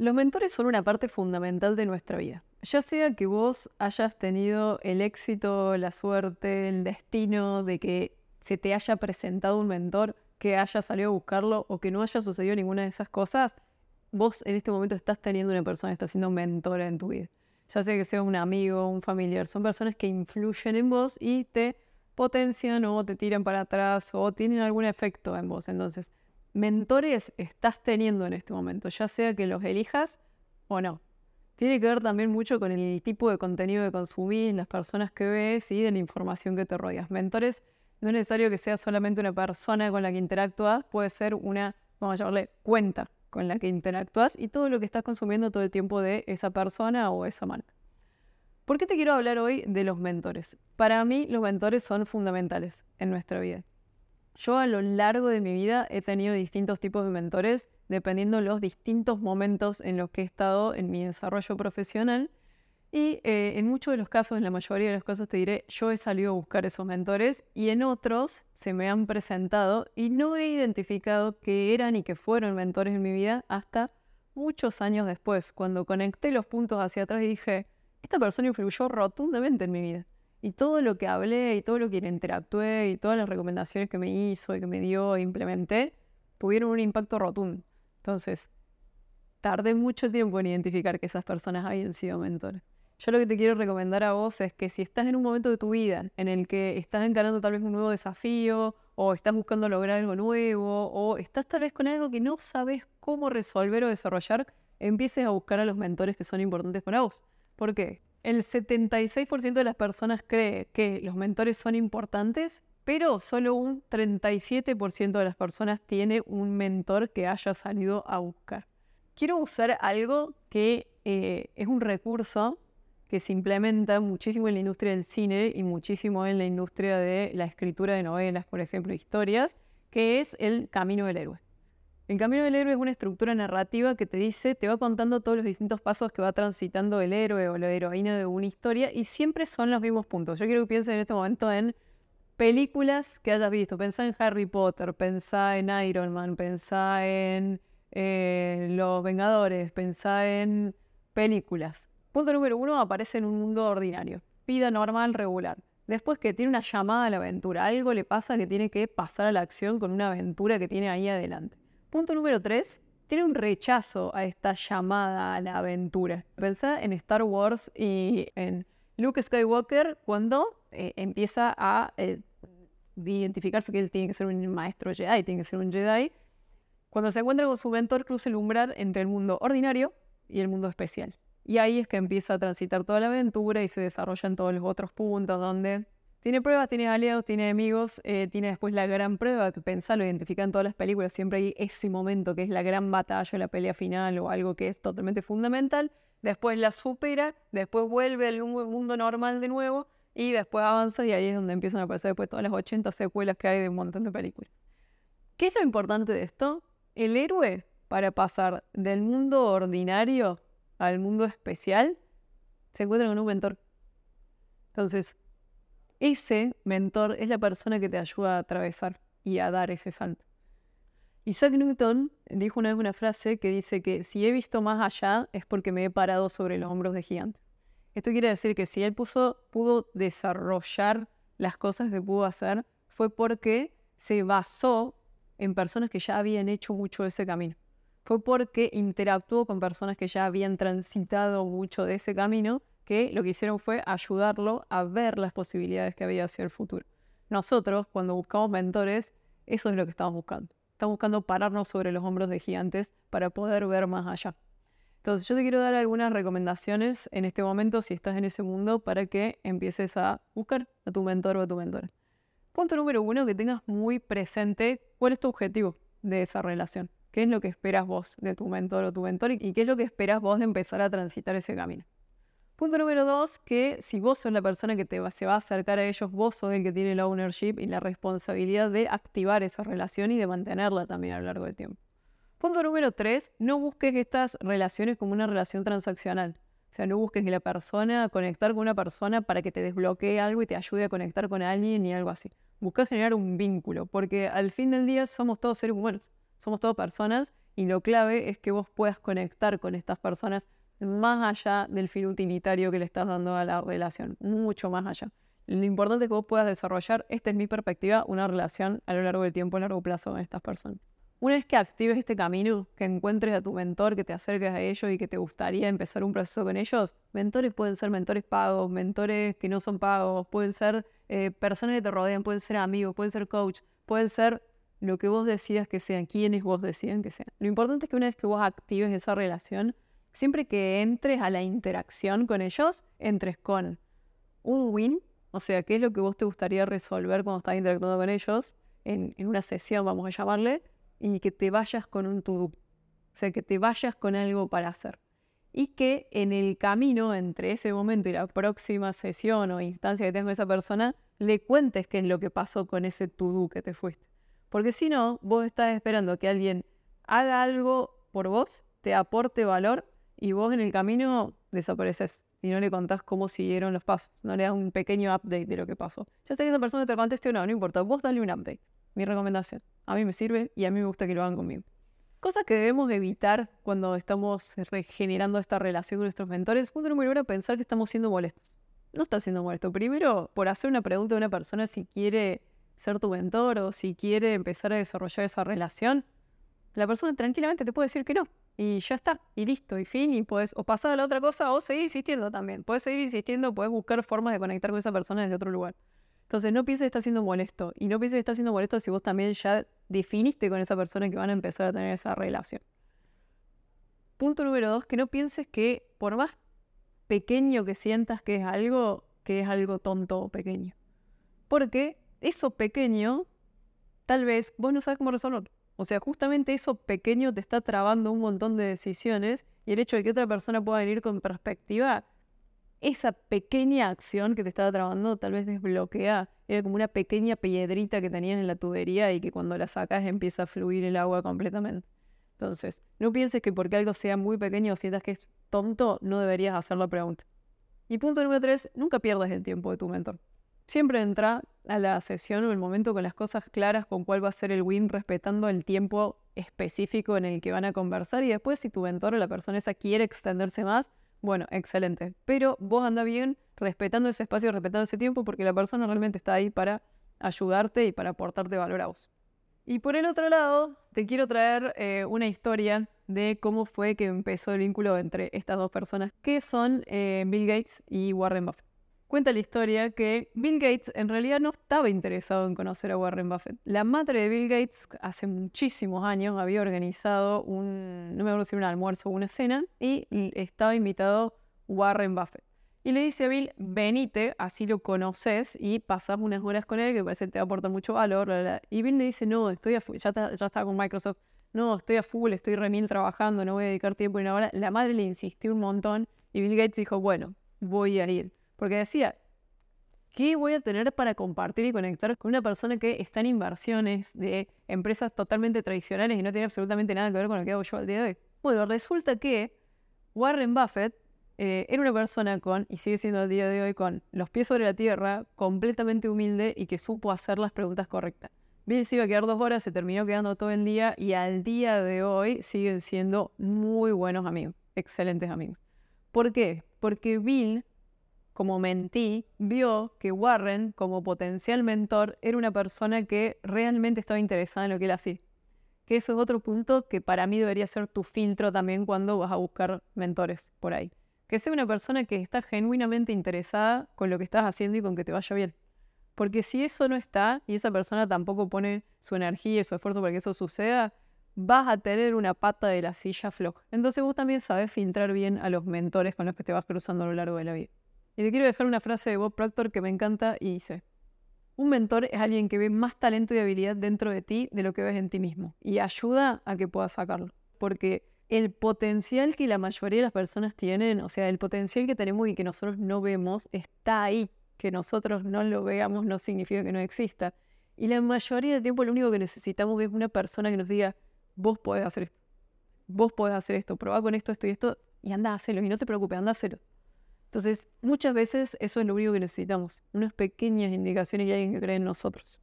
Los mentores son una parte fundamental de nuestra vida. Ya sea que vos hayas tenido el éxito, la suerte, el destino de que se te haya presentado un mentor, que haya salido a buscarlo o que no haya sucedido ninguna de esas cosas, vos en este momento estás teniendo una persona que está siendo mentora en tu vida. Ya sea que sea un amigo, un familiar, son personas que influyen en vos y te potencian o te tiran para atrás o tienen algún efecto en vos. Entonces, mentores estás teniendo en este momento, ya sea que los elijas o no. Tiene que ver también mucho con el tipo de contenido que consumís, las personas que ves y de la información que te rodeas. Mentores no es necesario que sea solamente una persona con la que interactúas, puede ser una, vamos a llamarle, cuenta con la que interactúas y todo lo que estás consumiendo todo el tiempo de esa persona o esa marca. ¿Por qué te quiero hablar hoy de los mentores? Para mí los mentores son fundamentales en nuestra vida. Yo a lo largo de mi vida he tenido distintos tipos de mentores dependiendo de los distintos momentos en los que he estado en mi desarrollo profesional. Y eh, en muchos de los casos, en la mayoría de los casos te diré, yo he salido a buscar esos mentores y en otros se me han presentado y no he identificado que eran y que fueron mentores en mi vida hasta muchos años después, cuando conecté los puntos hacia atrás y dije, esta persona influyó rotundamente en mi vida. Y todo lo que hablé y todo lo que interactué y todas las recomendaciones que me hizo y que me dio e implementé tuvieron un impacto rotundo. Entonces, tardé mucho tiempo en identificar que esas personas habían sido mentores. Yo lo que te quiero recomendar a vos es que si estás en un momento de tu vida en el que estás encarando tal vez un nuevo desafío o estás buscando lograr algo nuevo o estás tal vez con algo que no sabes cómo resolver o desarrollar, empieces a buscar a los mentores que son importantes para vos. ¿Por qué? El 76% de las personas cree que los mentores son importantes, pero solo un 37% de las personas tiene un mentor que haya salido a buscar. Quiero usar algo que eh, es un recurso que se implementa muchísimo en la industria del cine y muchísimo en la industria de la escritura de novelas, por ejemplo, historias, que es el camino del héroe. El camino del héroe es una estructura narrativa que te dice, te va contando todos los distintos pasos que va transitando el héroe o la heroína de una historia y siempre son los mismos puntos. Yo quiero que pienses en este momento en películas que hayas visto. Pensá en Harry Potter, pensá en Iron Man, pensá en eh, Los Vengadores, pensá en películas. Punto número uno, aparece en un mundo ordinario. Vida normal, regular. Después que tiene una llamada a la aventura, algo le pasa que tiene que pasar a la acción con una aventura que tiene ahí adelante. Punto número tres, tiene un rechazo a esta llamada a la aventura. Pensá en Star Wars y en Luke Skywalker cuando eh, empieza a eh, identificarse que él tiene que ser un maestro Jedi, tiene que ser un Jedi. Cuando se encuentra con su mentor, cruza el umbral entre el mundo ordinario y el mundo especial. Y ahí es que empieza a transitar toda la aventura y se desarrollan todos los otros puntos donde tiene pruebas, tiene aliados, tiene enemigos, eh, tiene después la gran prueba, que pensarlo, identifican en todas las películas, siempre hay ese momento que es la gran batalla, la pelea final o algo que es totalmente fundamental, después la supera, después vuelve al mundo normal de nuevo y después avanza y ahí es donde empiezan a aparecer después todas las 80 secuelas que hay de un montón de películas. ¿Qué es lo importante de esto? El héroe, para pasar del mundo ordinario al mundo especial, se encuentra con un mentor. Entonces, ese mentor es la persona que te ayuda a atravesar y a dar ese salto. Isaac Newton dijo una vez una frase que dice que si he visto más allá es porque me he parado sobre los hombros de gigantes. Esto quiere decir que si él pudo desarrollar las cosas que pudo hacer fue porque se basó en personas que ya habían hecho mucho de ese camino. Fue porque interactuó con personas que ya habían transitado mucho de ese camino que lo que hicieron fue ayudarlo a ver las posibilidades que había hacia el futuro. Nosotros, cuando buscamos mentores, eso es lo que estamos buscando. Estamos buscando pararnos sobre los hombros de gigantes para poder ver más allá. Entonces, yo te quiero dar algunas recomendaciones en este momento, si estás en ese mundo, para que empieces a buscar a tu mentor o a tu mentora. Punto número uno, que tengas muy presente cuál es tu objetivo de esa relación. ¿Qué es lo que esperas vos de tu mentor o tu mentor y qué es lo que esperas vos de empezar a transitar ese camino? Punto número dos, que si vos sos la persona que te se va a acercar a ellos, vos sos el que tiene la ownership y la responsabilidad de activar esa relación y de mantenerla también a lo largo del tiempo. Punto número tres, no busques estas relaciones como una relación transaccional. O sea, no busques que la persona, conectar con una persona para que te desbloquee algo y te ayude a conectar con alguien y algo así. Busca generar un vínculo, porque al fin del día somos todos seres humanos, somos todas personas Y lo clave es que vos puedas conectar con estas personas más allá del fin utilitario que le estás dando a la relación, mucho más allá. Lo importante es que vos puedas desarrollar, esta es mi perspectiva, una relación a lo largo del tiempo, a largo plazo con estas personas. Una vez que actives este camino, que encuentres a tu mentor, que te acerques a ellos y que te gustaría empezar un proceso con ellos, mentores pueden ser mentores pagos, mentores que no son pagos, pueden ser eh, personas que te rodean, pueden ser amigos, pueden ser coach, pueden ser lo que vos decidas que sean, quienes vos decidan que sean. Lo importante es que una vez que vos actives esa relación, siempre que entres a la interacción con ellos, entres con un win, o sea, qué es lo que vos te gustaría resolver cuando estás interactuando con ellos, en, una sesión, vamos a llamarle, y que te vayas con un to-do. O sea, que te vayas con algo para hacer. Y que en el camino entre ese momento y la próxima sesión o instancia que tengas con esa persona, le cuentes qué es lo que pasó con ese to-do que te fuiste. Porque si no, vos estás esperando que alguien haga algo por vos, te aporte valor y vos en el camino desapareces y no le contás cómo siguieron los pasos. No le das un pequeño update de lo que pasó. Ya sé que esa persona te conteste o no, no importa. Vos dale un update. Mi recomendación. A mí me sirve y a mí me gusta que lo hagan conmigo. Cosas que debemos evitar cuando estamos regenerando esta relación con nuestros mentores. Punto número uno, pensar que estamos siendo molestos. No está siendo molesto. Primero, por hacer una pregunta a una persona si quiere ser tu mentor o si quiere empezar a desarrollar esa relación, la persona tranquilamente te puede decir que no. Y ya está, y listo, y fin, y puedes o pasar a la otra cosa o seguir insistiendo también. Puedes seguir insistiendo, puedes buscar formas de conectar con esa persona desde otro lugar. Entonces no pienses que está siendo molesto. Y no pienses que está siendo molesto si vos también ya definiste con esa persona que van a empezar a tener esa relación. Punto número dos, que no pienses que por más pequeño que sientas que es algo, que es algo tonto o pequeño. Porque eso pequeño, tal vez vos no sabes cómo resolverlo. O sea, justamente eso pequeño te está trabando un montón de decisiones y el hecho de que otra persona pueda venir con perspectiva esa pequeña acción que te estaba trabando tal vez desbloquea. Era como una pequeña piedrita que tenías en la tubería y que cuando la sacas empieza a fluir el agua completamente. Entonces, no pienses que porque algo sea muy pequeño o sientas que es tonto, no deberías hacer la pregunta. Y punto número tres, nunca pierdas el tiempo de tu mentor. Siempre entra a la sesión o el momento con las cosas claras con cuál va a ser el win, respetando el tiempo específico en el que van a conversar. Y después, si tu mentor o la persona esa quiere extenderse más, bueno, excelente. Pero vos anda bien respetando ese espacio, respetando ese tiempo, porque la persona realmente está ahí para ayudarte y para aportarte valor a vos. Y por el otro lado, te quiero traer eh, una historia de cómo fue que empezó el vínculo entre estas dos personas, que son eh, Bill Gates y Warren Buffett cuenta la historia que Bill Gates en realidad no estaba interesado en conocer a Warren Buffett. La madre de Bill Gates hace muchísimos años había organizado un, no me acuerdo si un almuerzo o una cena, y estaba invitado Warren Buffett. Y le dice a Bill, venite, así lo conoces y pasas unas horas con él, que parece que te aporta mucho valor. Y Bill le dice, no, estoy a ya, ya está con Microsoft, no, estoy a full, estoy remil trabajando, no voy a dedicar tiempo ni una hora. La madre le insistió un montón y Bill Gates dijo, bueno, voy a ir. Porque decía, ¿qué voy a tener para compartir y conectar con una persona que está en inversiones de empresas totalmente tradicionales y no tiene absolutamente nada que ver con lo que hago yo al día de hoy? Bueno, resulta que Warren Buffett eh, era una persona con, y sigue siendo al día de hoy, con los pies sobre la tierra, completamente humilde y que supo hacer las preguntas correctas. Bill se iba a quedar dos horas, se terminó quedando todo el día y al día de hoy siguen siendo muy buenos amigos, excelentes amigos. ¿Por qué? Porque Bill como mentí, vio que Warren, como potencial mentor, era una persona que realmente estaba interesada en lo que él hacía. Que eso es otro punto que para mí debería ser tu filtro también cuando vas a buscar mentores por ahí. Que sea una persona que está genuinamente interesada con lo que estás haciendo y con que te vaya bien. Porque si eso no está y esa persona tampoco pone su energía y su esfuerzo para que eso suceda, vas a tener una pata de la silla floja. Entonces vos también sabes filtrar bien a los mentores con los que te vas cruzando a lo largo de la vida. Y te quiero dejar una frase de Bob Proctor que me encanta y dice, un mentor es alguien que ve más talento y habilidad dentro de ti de lo que ves en ti mismo y ayuda a que puedas sacarlo. Porque el potencial que la mayoría de las personas tienen, o sea, el potencial que tenemos y que nosotros no vemos, está ahí. Que nosotros no lo veamos no significa que no exista. Y la mayoría del tiempo lo único que necesitamos es una persona que nos diga, vos podés hacer esto, vos podés hacer esto, probá con esto, esto y esto, y anda a hacerlo, y no te preocupes, anda a hacerlo. Entonces, muchas veces eso es lo único que necesitamos, unas pequeñas indicaciones y alguien que cree en nosotros.